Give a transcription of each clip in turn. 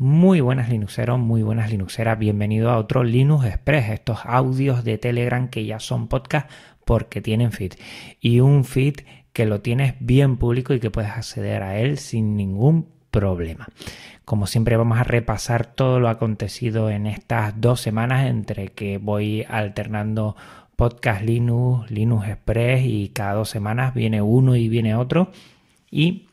Muy buenas Linuxeros, muy buenas Linuxeras, bienvenido a otro Linux Express, estos audios de Telegram que ya son podcast porque tienen feed. Y un feed que lo tienes bien público y que puedes acceder a él sin ningún problema. Como siempre vamos a repasar todo lo acontecido en estas dos semanas entre que voy alternando podcast Linux, Linux Express y cada dos semanas viene uno y viene otro. Y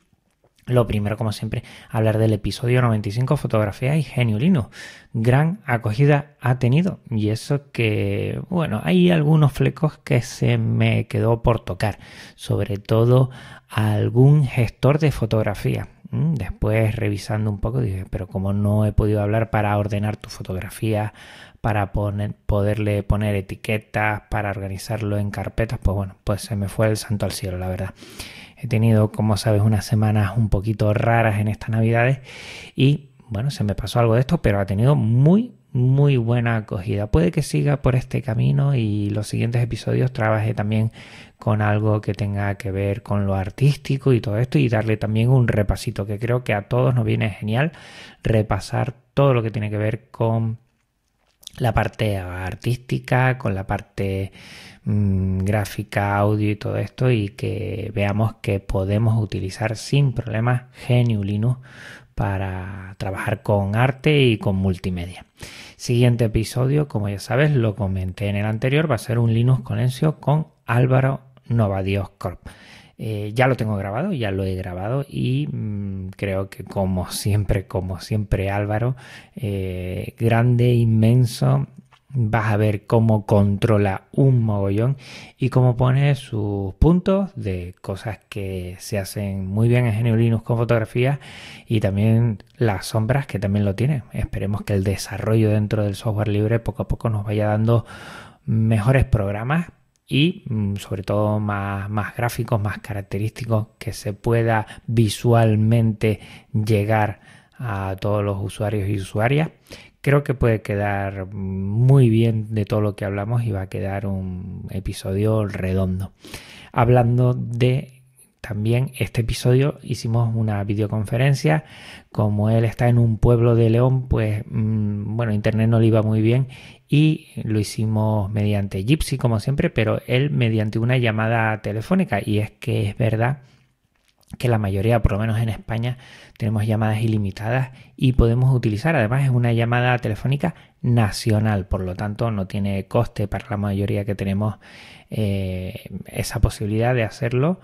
lo primero, como siempre, hablar del episodio 95, fotografía y genio Linux. Gran acogida ha tenido. Y eso que, bueno, hay algunos flecos que se me quedó por tocar. Sobre todo algún gestor de fotografía. Mm, después, revisando un poco, dije, pero como no he podido hablar para ordenar tu fotografía, para poner, poderle poner etiquetas, para organizarlo en carpetas, pues bueno, pues se me fue el santo al cielo, la verdad. He tenido, como sabes, unas semanas un poquito raras en estas navidades y bueno, se me pasó algo de esto, pero ha tenido muy, muy buena acogida. Puede que siga por este camino y los siguientes episodios trabaje también con algo que tenga que ver con lo artístico y todo esto y darle también un repasito que creo que a todos nos viene genial repasar todo lo que tiene que ver con la parte artística, con la parte Mm, gráfica, audio y todo esto y que veamos que podemos utilizar sin problemas GNU Linux para trabajar con arte y con multimedia. Siguiente episodio, como ya sabes, lo comenté en el anterior, va a ser un Linux Conencio con Álvaro Novadios Corp. Eh, ya lo tengo grabado, ya lo he grabado y mm, creo que como siempre, como siempre Álvaro, eh, grande, inmenso, vas a ver cómo controla un mogollón y cómo pone sus puntos de cosas que se hacen muy bien en GNU Linux con fotografía y también las sombras que también lo tiene. Esperemos que el desarrollo dentro del software libre poco a poco nos vaya dando mejores programas y mm, sobre todo más, más gráficos, más característicos, que se pueda visualmente llegar a todos los usuarios y usuarias creo que puede quedar muy bien de todo lo que hablamos y va a quedar un episodio redondo. Hablando de también este episodio hicimos una videoconferencia. Como él está en un pueblo de León, pues mm, bueno, internet no le iba muy bien y lo hicimos mediante Gypsy como siempre, pero él mediante una llamada telefónica. Y es que es verdad que la mayoría, por lo menos en España, tenemos llamadas ilimitadas y podemos utilizar, además es una llamada telefónica nacional, por lo tanto no tiene coste para la mayoría que tenemos eh, esa posibilidad de hacerlo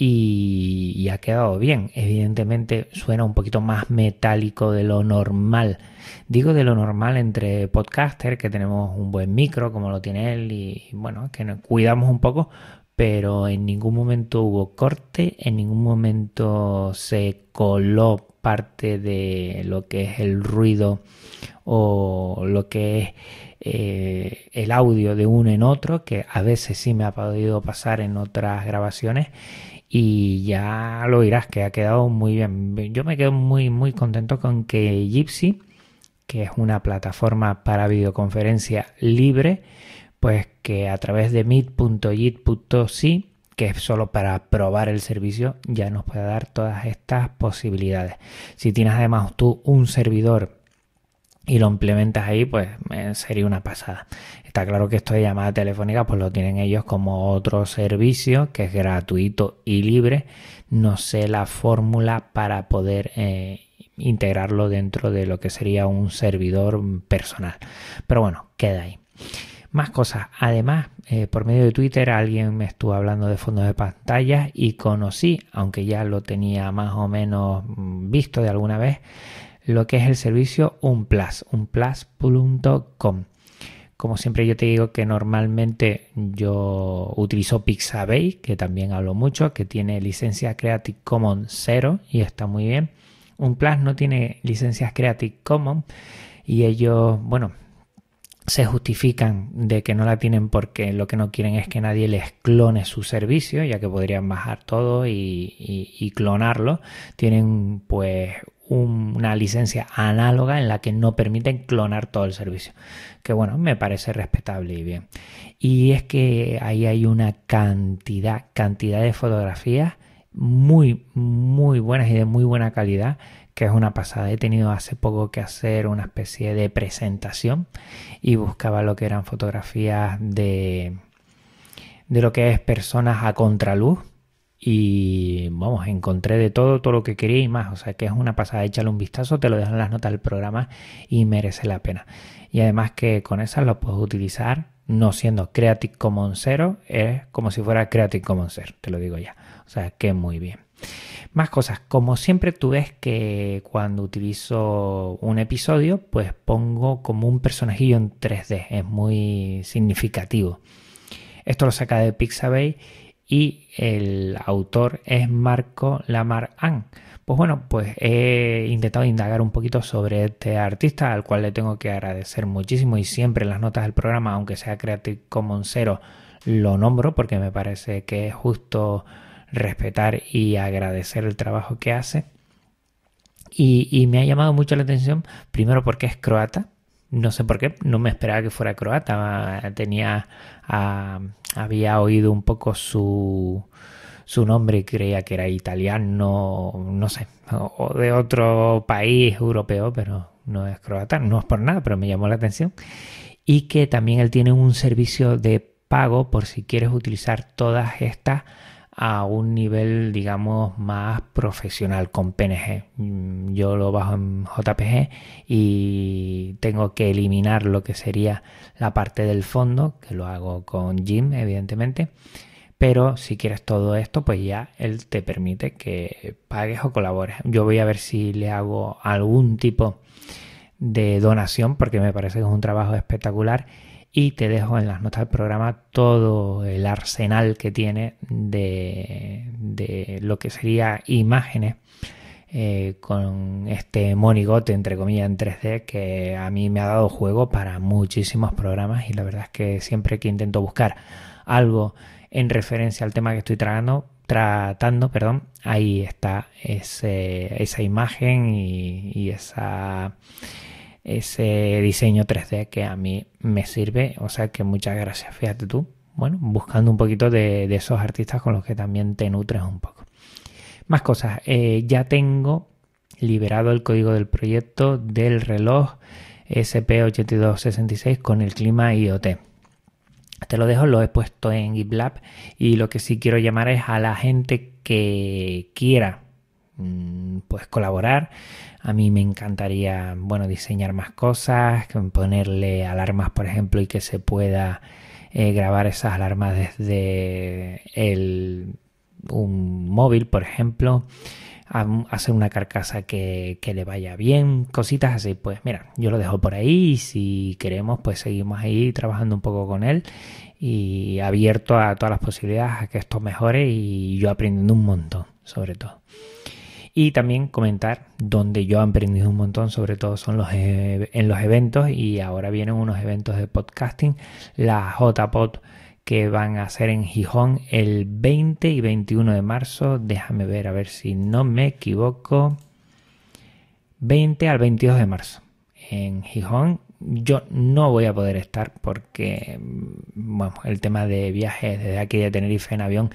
y, ha quedado bien. Evidentemente suena un poquito más metálico de lo normal. Digo de lo normal entre podcaster, que tenemos un buen micro como lo tiene él y bueno, que nos cuidamos un poco, pero en ningún momento hubo corte, en ningún momento se coló parte de lo que es el ruido o lo que es eh, el audio de uno en otro, que a veces sí me ha podido pasar en otras grabaciones y ya lo oirás que ha quedado muy bien. Yo me quedo muy muy contento con que Gypsy, que es una plataforma para videoconferencia libre, pues que a través de meet.git.si, que es solo para probar el servicio, ya nos puede dar todas estas posibilidades. Si tienes además tú un servidor y lo implementas ahí, pues eh, sería una pasada. Está claro que esto de llamada telefónica, pues lo tienen ellos como otro servicio que es gratuito y libre. No sé la fórmula para poder eh, integrarlo dentro de lo que sería un servidor personal. Pero bueno, queda ahí. Más cosas. Además, eh, por medio de Twitter alguien me estuvo hablando de fondos de pantalla y conocí, aunque ya lo tenía más o menos mm, visto de alguna vez, lo que es el servicio Unplus, unplus.com. Como siempre yo te digo que normalmente yo utilizo Pixabay, que también hablo mucho, que tiene licencia Creative Commons 0 y está muy bien. Unplus no tiene licencias Creative Commons y ellos, bueno, se justifican de que no la tienen porque lo que no quieren es que nadie les clone su servicio, ya que podrían bajar todo y, clonarlo. Tienen pues una licencia análoga en la que no permiten clonar todo el servicio. Que bueno, me parece respetable y bien. Y es que ahí hay una cantidad, cantidad de fotografías muy, muy buenas y de muy buena calidad que es una pasada. He tenido hace poco que hacer una especie de presentación y buscaba lo que eran fotografías de, de lo que es personas a contraluz y vamos, encontré de todo, todo lo que quería y más. O sea que es una pasada, échale un vistazo, te lo dejo en las notas del programa y merece la pena. Y además que con esas lo puedes utilizar no siendo Creative Commons 0, es como si fuera Creative Commons 0, te lo digo ya. O sea que muy bien. Más cosas, como siempre tú ves que cuando utilizo un episodio, pues pongo como un personajillo en 3D, es muy significativo. Esto lo saca de Pixabay y el autor es Marco Lamarán. Pues bueno, pues he intentado indagar un poquito sobre este artista, al cual le tengo que agradecer muchísimo y siempre en las notas del programa, aunque sea Creative Commons 0, lo nombro porque me parece que es justo respetar y agradecer el trabajo que hace. Y, me ha llamado mucho la atención, primero porque es croata, no sé por qué, no me esperaba que fuera croata, tenía, ah, había oído un poco su, su nombre creía que era italiano, no sé, o de otro país europeo, pero no es croata, no es por nada, pero me llamó la atención. Y que también él tiene un servicio de pago por si quieres utilizar todas estas a un nivel, digamos, más profesional con PNG. Mm, yo lo bajo en JPG y tengo que eliminar lo que sería la parte del fondo, que lo hago con Jim, evidentemente pero si quieres todo esto, pues ya él te permite que pagues o colabores. Yo voy a ver si le hago algún tipo de donación porque me parece que es un trabajo espectacular y te dejo en las notas del programa todo el arsenal que tiene de, lo que sería imágenes eh, con este monigote entre comillas en 3D que a mí me ha dado juego para muchísimos programas y la verdad es que siempre que intento buscar algo en referencia al tema que estoy tratando, perdón, ahí está esa imagen y, esa, ese diseño 3D que a mí me sirve. O sea que muchas gracias, fíjate tú. Bueno, buscando un poquito de, esos artistas con los que también te nutres un poco. Más cosas, eh, ya tengo liberado el código del proyecto del reloj SP8266 con el clima IoT. Te lo dejo, lo he puesto en GitLab y lo que sí quiero llamar es a la gente que quiera pues colaborar. A mí me encantaría, bueno, diseñar más cosas, ponerle alarmas, por ejemplo, y que se pueda eh, grabar esas alarmas desde el, un móvil, por ejemplo hacer una carcasa que, le vaya bien, cositas así. Pues mira, yo lo dejo por ahí y si queremos, pues seguimos ahí trabajando un poco con él y abierto a todas las posibilidades a que esto mejore y yo aprendiendo un montón, sobre todo. Y también comentar donde yo he aprendido un montón, sobre todo son los e, en los eventos y ahora vienen unos eventos de podcasting, la JPod que van a ser en Gijón el 20 y 21 de marzo. Déjame ver a ver si no me equivoco. 20 al 22 de marzo en Gijón. Yo no voy a poder estar porque el tema de viajes desde aquí de Tenerife en avión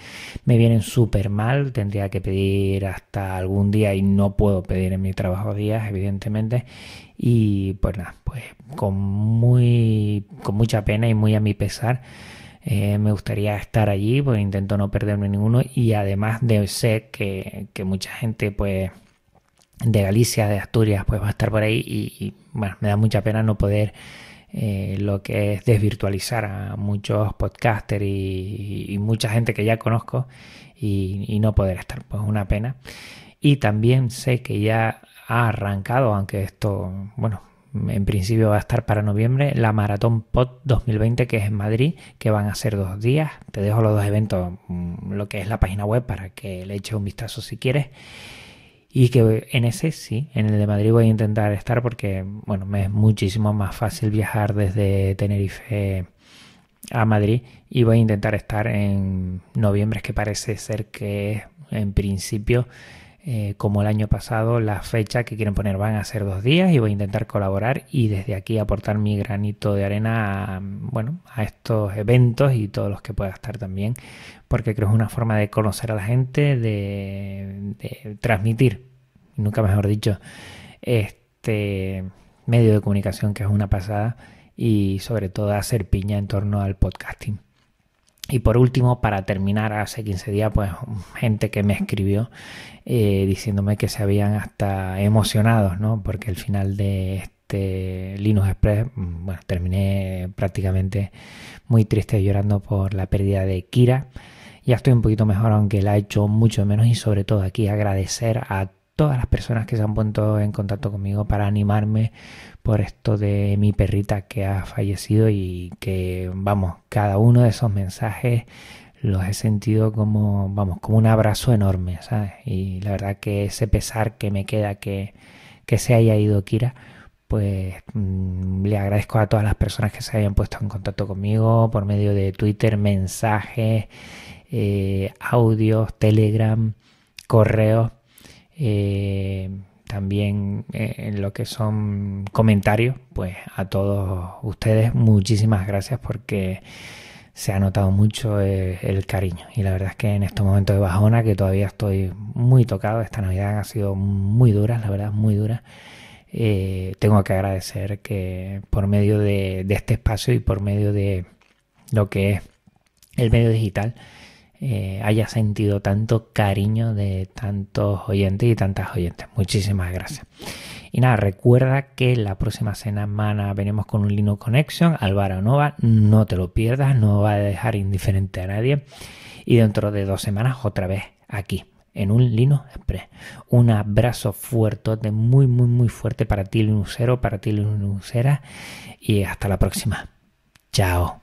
me vienen súper mal. Tendría que pedir hasta algún día y no puedo pedir en mi trabajo días, evidentemente. Y pues nada, pues con muy con mucha pena y muy a mi pesar eh, me gustaría estar allí, pues intento no perderme ninguno y además de ser que, mucha gente pues de Galicia, de Asturias, pues va a estar por ahí y, bueno, me da mucha pena no poder eh, lo que es desvirtualizar a muchos podcasters y, mucha gente que ya conozco y, y, no poder estar, pues una pena. Y también sé que ya ha arrancado, aunque esto, bueno, en principio va a estar para noviembre, la Maratón POT 2020 que es en Madrid, que van a ser dos días. Te dejo los dos eventos, mm, lo que es la página web para que le eches un vistazo si quieres. Y que en ese sí, en el de Madrid voy a intentar estar porque, bueno, me es muchísimo más fácil viajar desde Tenerife a Madrid y voy a intentar estar en noviembre, que parece ser que en principio eh, como el año pasado, la fecha que quieren poner van a ser dos días y voy a intentar colaborar y desde aquí aportar mi granito de arena a, bueno, a estos eventos y todos los que pueda estar también, porque creo que es una forma de conocer a la gente, de, transmitir nunca mejor dicho, este medio de comunicación que es una pasada y sobre todo hacer piña en torno al podcasting. Y por último, para terminar, hace 15 días, pues gente que me escribió eh, diciéndome que se habían hasta emocionados, ¿no? Porque el final de este Linux Express, mm, bueno, terminé prácticamente muy triste llorando por la pérdida de Kira. Ya estoy un poquito mejor, aunque la he hecho mucho menos y sobre todo aquí agradecer a todas las personas que se han puesto en contacto conmigo para animarme por esto de mi perrita que ha fallecido y que, vamos, cada uno de esos mensajes los he sentido como, vamos, como un abrazo enorme, ¿sabes? Y la verdad que ese pesar que me queda que, que se haya ido Kira, pues mm, le agradezco a todas las personas que se hayan puesto en contacto conmigo por medio de Twitter, mensajes, eh, audios, Telegram, correos eh, también eh, en lo que son comentarios, pues a todos ustedes muchísimas gracias porque se ha notado mucho eh, el, cariño y la verdad es que en estos momentos de bajona que todavía estoy muy tocado, esta Navidad ha sido muy dura, la verdad muy dura. tengo que agradecer que por medio de este espacio y por medio de lo que es el medio digital eh, haya sentido tanto cariño de tantos oyentes y tantas oyentes. Muchísimas gracias. Y nada, recuerda que la próxima semana venimos con un Linux Connection, Álvaro Nova, no te lo pierdas, no va a dejar indiferente a nadie. Y dentro de dos semanas otra vez aquí, en un Linux Express. Un abrazo fuerte, muy, muy, muy fuerte para ti Linuxero, para ti Linuxera y hasta la próxima. Chao.